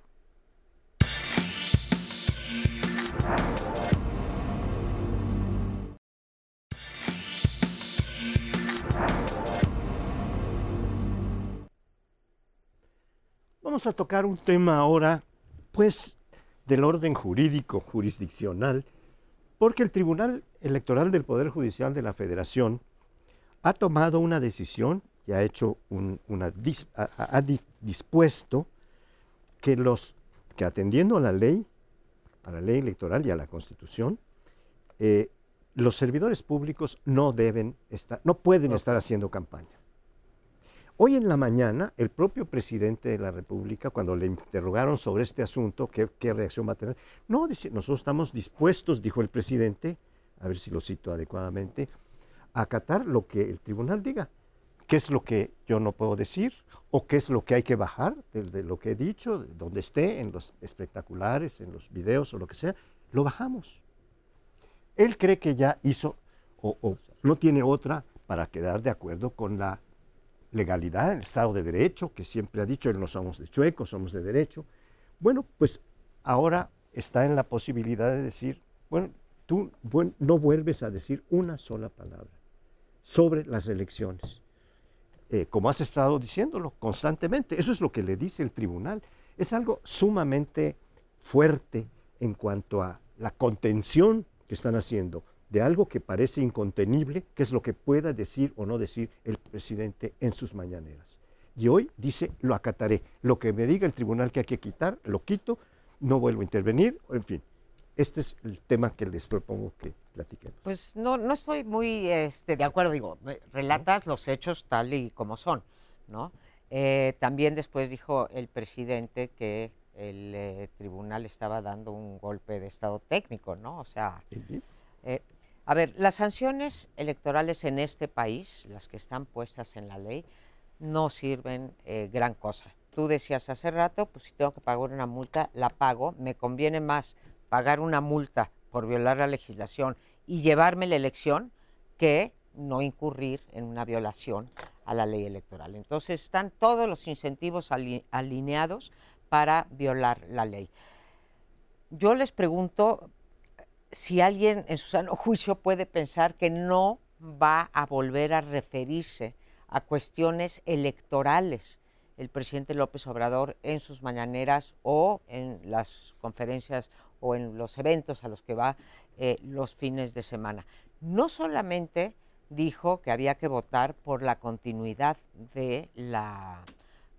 Vamos a tocar un tema ahora, pues, del orden jurídico, jurisdiccional, porque el Tribunal Electoral del Poder Judicial de la Federación ha tomado una decisión y ha hecho una ha, dispuesto que los que atendiendo a la ley, a la ley electoral y a la Constitución, eh, los servidores públicos no deben estar, no pueden estar haciendo campaña. Hoy en la mañana, el propio presidente de la República, cuando le interrogaron sobre este asunto, qué, reacción va a tener, no, dice, nosotros estamos dispuestos, dijo el presidente, a ver si lo cito adecuadamente, a acatar lo que el tribunal diga. ¿Qué es lo que yo no puedo decir? ¿O qué es lo que hay que bajar de, lo que he dicho, de donde esté, en los espectaculares, en los videos o lo que sea? Lo bajamos. Él cree que ya hizo o no tiene otra para quedar de acuerdo con la legalidad, el Estado de Derecho, que siempre ha dicho, no somos de chueco, somos de derecho. Bueno, pues ahora está en la posibilidad de decir, bueno, tú no vuelves a decir una sola palabra sobre las elecciones, eh, como has estado diciéndolo constantemente. Eso es lo que le dice el tribunal. Es algo sumamente fuerte en cuanto a la contención que están haciendo de algo que parece incontenible, que es lo que pueda decir o no decir el presidente en sus mañaneras. Y hoy dice, lo acataré. Lo que me diga el tribunal que hay que quitar, lo quito, no vuelvo a intervenir, en fin. Este es el tema que les propongo que platiquemos. Pues no, no estoy muy este, de acuerdo, digo, relatas los hechos tal y como son, ¿no? Eh, también después dijo el presidente que el eh, tribunal estaba dando un golpe de estado técnico, ¿no? O sea, eh, a ver, las sanciones electorales en este país, las que están puestas en la ley, no sirven eh, gran cosa. Tú decías hace rato, pues si tengo que pagar una multa, la pago. Me conviene más pagar una multa por violar la legislación y llevarme la elección que no incurrir en una violación a la ley electoral. Entonces están todos los incentivos alineados para violar la ley. Yo les pregunto, si alguien en su sano juicio puede pensar que no va a volver a referirse a cuestiones electorales el presidente López Obrador en sus mañaneras o en las conferencias o en los eventos a los que va eh, los fines de semana. No solamente dijo que había que votar por la continuidad de la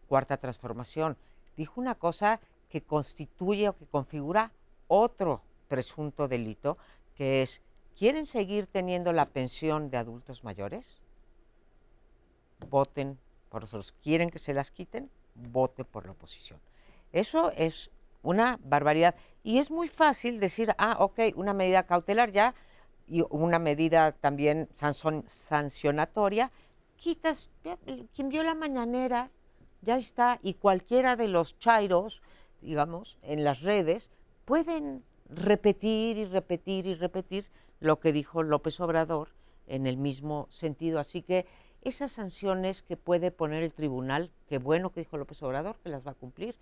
cuarta transformación, dijo una cosa que constituye o que configura otro presunto delito, que es, ¿quieren seguir teniendo la pensión de adultos mayores? Voten por nosotros. ¿Quieren que se las quiten? Voten por la oposición. Eso es una barbaridad. Y es muy fácil decir, ah, ok, una medida cautelar ya y una medida también sancionatoria. Quitas, quien vio la mañanera, ya está, y cualquiera de los chairos, digamos, en las redes, pueden repetir y repetir y repetir lo que dijo López Obrador en el mismo sentido. Así que esas sanciones que puede poner el tribunal, qué bueno que dijo López Obrador, que las va a cumplir,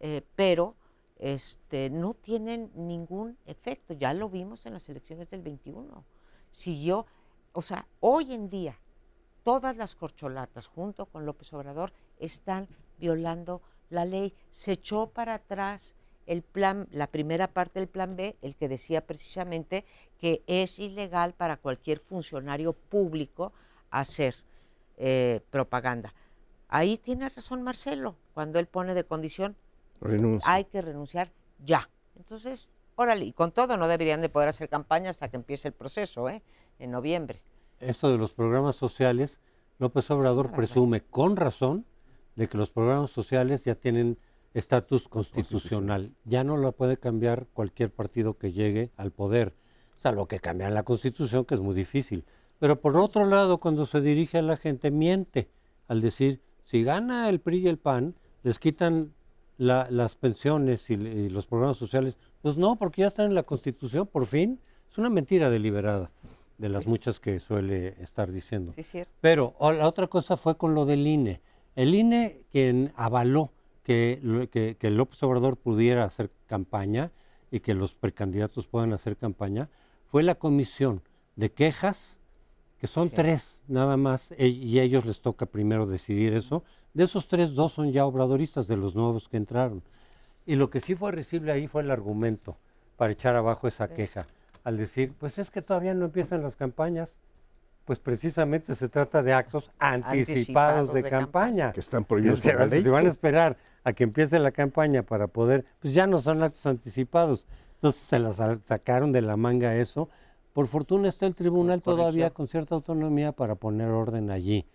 eh, pero este, no tienen ningún efecto. Ya lo vimos en las elecciones del 21. Siguió, o sea, hoy en día todas las corcholatas junto con López Obrador están violando la ley. Se echó para atrás el plan, la primera parte del plan B, el que decía precisamente que es ilegal para cualquier funcionario público hacer eh, propaganda. Ahí tiene razón Marcelo, cuando él pone de condición, hay que renunciar ya. Entonces, órale, y con todo no deberían de poder hacer campaña hasta que empiece el proceso, ¿eh? en noviembre. Esto de los programas sociales, López Obrador presume con razón de que los programas sociales ya tienen estatus constitucional. Ya no lo puede cambiar cualquier partido que llegue al poder, salvo que cambian la constitución, que es muy difícil. Pero por otro lado, cuando se dirige a la gente, miente al decir, si gana el PRI y el PAN, les quitan las pensiones y, los programas sociales. Pues no, porque ya están en la Constitución, por fin. Es una mentira deliberada de las muchas que suele estar diciendo. Sí, cierto. Pero la otra cosa fue con lo del INE. El INE quien avaló que, que, que López Obrador pudiera hacer campaña y que los precandidatos puedan hacer campaña, fue la comisión de quejas, que son tres nada más, e, y a ellos les toca primero decidir eso. De esos tres, dos son ya obradoristas de los nuevos que entraron. Y lo que sí fue recible ahí fue el argumento para echar abajo esa queja, al decir, pues es que todavía no empiezan las campañas, pues precisamente se trata de actos anticipados, de, campaña. Que están prohibidos. Se, se van a esperar a que empiece la campaña para poder, pues ya no son actos anticipados. Entonces se las sacaron de la manga eso. Por fortuna está el tribunal todavía con cierta autonomía para poner orden allí.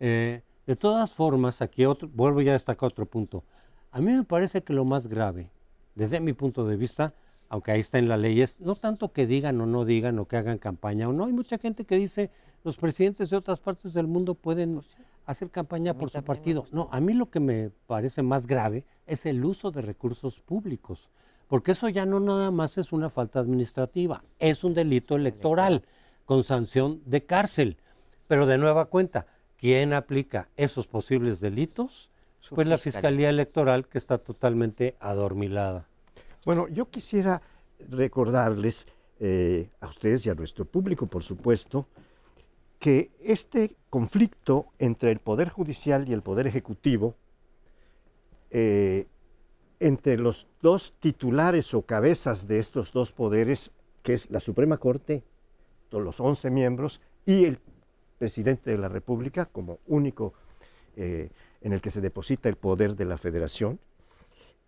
Eh, de todas formas, aquí otro, vuelvo ya a destacar otro punto. A mí me parece que lo más grave, desde mi punto de vista, aunque ahí está en la ley, es no tanto que digan o no digan o que hagan campaña o no. Hay mucha gente que dice los presidentes de otras partes del mundo pueden hacer campaña por su partido. No, a mí lo que me parece más grave es el uso de recursos públicos, porque eso ya no nada más es una falta administrativa, es un delito electoral con sanción de cárcel. Pero de nueva cuenta, ¿quién aplica esos posibles delitos? pues la Fiscalía Electoral que está totalmente adormilada. Bueno, yo quisiera recordarles eh, a ustedes y a nuestro público, por supuesto, que este conflicto entre el Poder Judicial y el Poder Ejecutivo, eh, entre los dos titulares o cabezas de estos dos poderes, que es la Suprema Corte, los 11 miembros, y el presidente de la República como único eh, en el que se deposita el poder de la federación,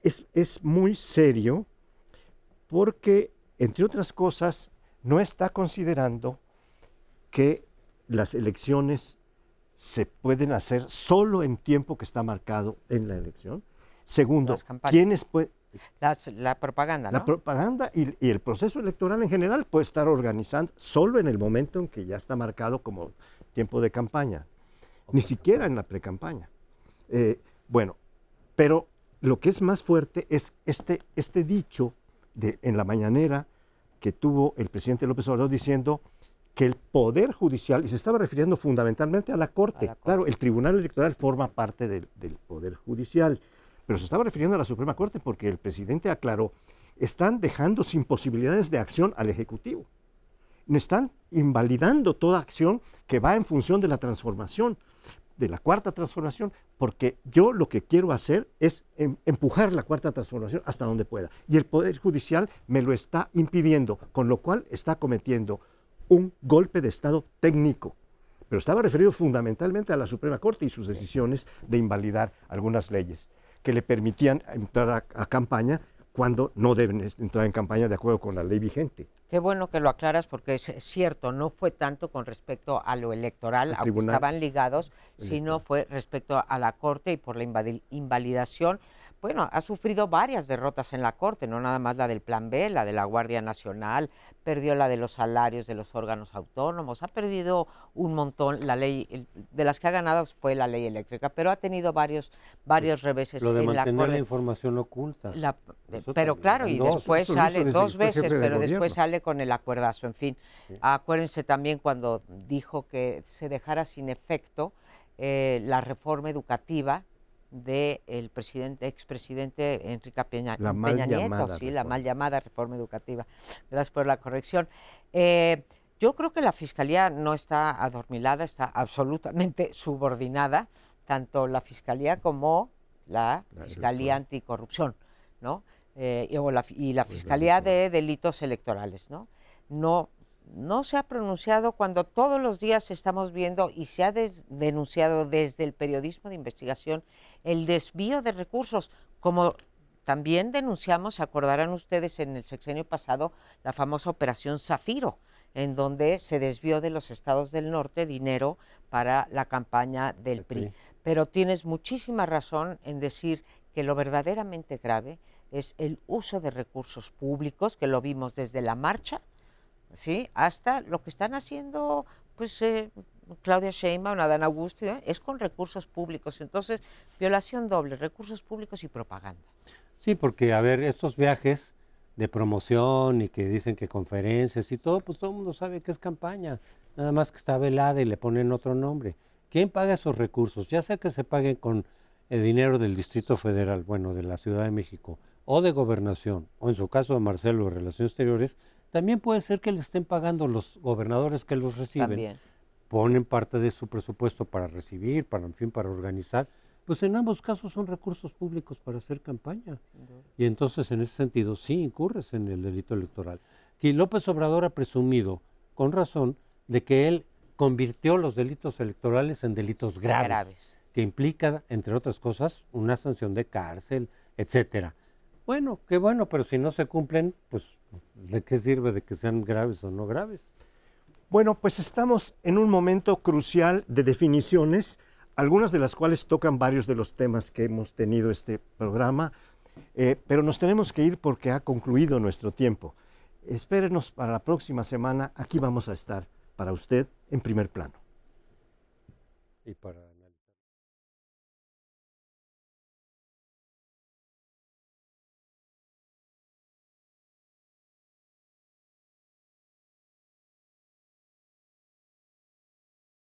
es, es muy serio porque, entre otras cosas, no está considerando que las elecciones se pueden hacer solo en tiempo que está marcado en la elección. Segundo, ¿quiénes pueden... la propaganda, ¿no? La propaganda y, el proceso electoral en general puede estar organizando solo en el momento en que ya está marcado como tiempo de campaña, ni siquiera en la precampaña. Eh, bueno, pero lo que es más fuerte es este, este dicho de, en la mañanera que tuvo el presidente López Obrador diciendo que el Poder Judicial, y se estaba refiriendo fundamentalmente a la Corte, claro, el Tribunal Electoral forma parte del, Poder Judicial, pero se estaba refiriendo a la Suprema Corte porque el presidente aclaró, están dejando sin posibilidades de acción al Ejecutivo. Están invalidando toda acción que va en función de la transformación, de la cuarta transformación, porque yo lo que quiero hacer es em, empujar la cuarta transformación hasta donde pueda. Y el Poder Judicial me lo está impidiendo, con lo cual está cometiendo un golpe de Estado técnico, pero estaba referido fundamentalmente a la Suprema Corte y sus decisiones de invalidar algunas leyes que le permitían entrar a, campaña cuando no deben entrar en campaña de acuerdo con la ley vigente. Qué bueno que lo aclaras porque es cierto, no fue tanto con respecto a lo electoral, aunque estaban ligados, sino fue respecto a la Corte y por la invalidación bueno, ha sufrido varias derrotas en la Corte, no nada más la del Plan B, la de la Guardia Nacional, perdió la de los salarios de los órganos autónomos, ha perdido un montón, la ley, de las que ha ganado fue la ley eléctrica, pero ha tenido varios, varios reveses Lo de en mantener la Corte. la información oculta. pero claro, y después sale, dos veces, pero después sale con el acuerdazo, en fin. Acuérdense también cuando dijo que se dejara sin efecto eh, la reforma educativa del presidente, expresidente Enrique Peña, Nieto, sí, la mal llamada reforma educativa. Gracias por la corrección. Eh, yo creo que la Fiscalía no está adormilada, está absolutamente *laughs* subordinada, tanto la Fiscalía como la, Fiscalía Anticorrupción, ¿no? Eh, y, la, y la Fiscalía de Delitos Electorales, ¿no? No, no se ha pronunciado cuando todos los días estamos viendo y se ha denunciado desde el periodismo de investigación el desvío de recursos, como también denunciamos, acordarán ustedes en el sexenio pasado, la famosa operación Zafiro, en donde se desvió de los estados del norte dinero para la campaña del PRI. Pero tienes muchísima razón en decir que lo verdaderamente grave es el uso de recursos públicos, que lo vimos desde la marcha, ¿sí? hasta lo que están haciendo pues, eh, Claudia Sheinbaum, Adán Augusto, ¿eh? es con recursos públicos. Entonces, violación doble, recursos públicos y propaganda. Sí, porque, a ver, estos viajes de promoción y que dicen que conferencias y todo, pues todo el mundo sabe que es campaña. Nada más que está velada y le ponen otro nombre. ¿Quién paga esos recursos? Ya sea que se paguen con el dinero del Distrito Federal, bueno, de la Ciudad de México, o de Gobernación, o en su caso de Marcelo de Relaciones Exteriores, también puede ser que le estén pagando los gobernadores que los reciben. Ponen parte de su presupuesto para recibir, para, en fin, para organizar. Pues en ambos casos son recursos públicos para hacer campaña. Y entonces, en ese sentido, sí incurres en el delito electoral. Y López Obrador ha presumido, con razón, de que él convirtió los delitos electorales en delitos graves, que implica, entre otras cosas, una sanción de cárcel, etcétera. Bueno, qué bueno, pero si no se cumplen, pues ¿de qué sirve de que sean graves o no graves? Bueno, pues estamos en un momento crucial de definiciones, algunas de las cuales tocan varios de los temas que hemos tenido este programa, eh, pero nos tenemos que ir porque ha concluido nuestro tiempo. Espérenos para la próxima semana, aquí vamos a estar para usted en primer plano. Y para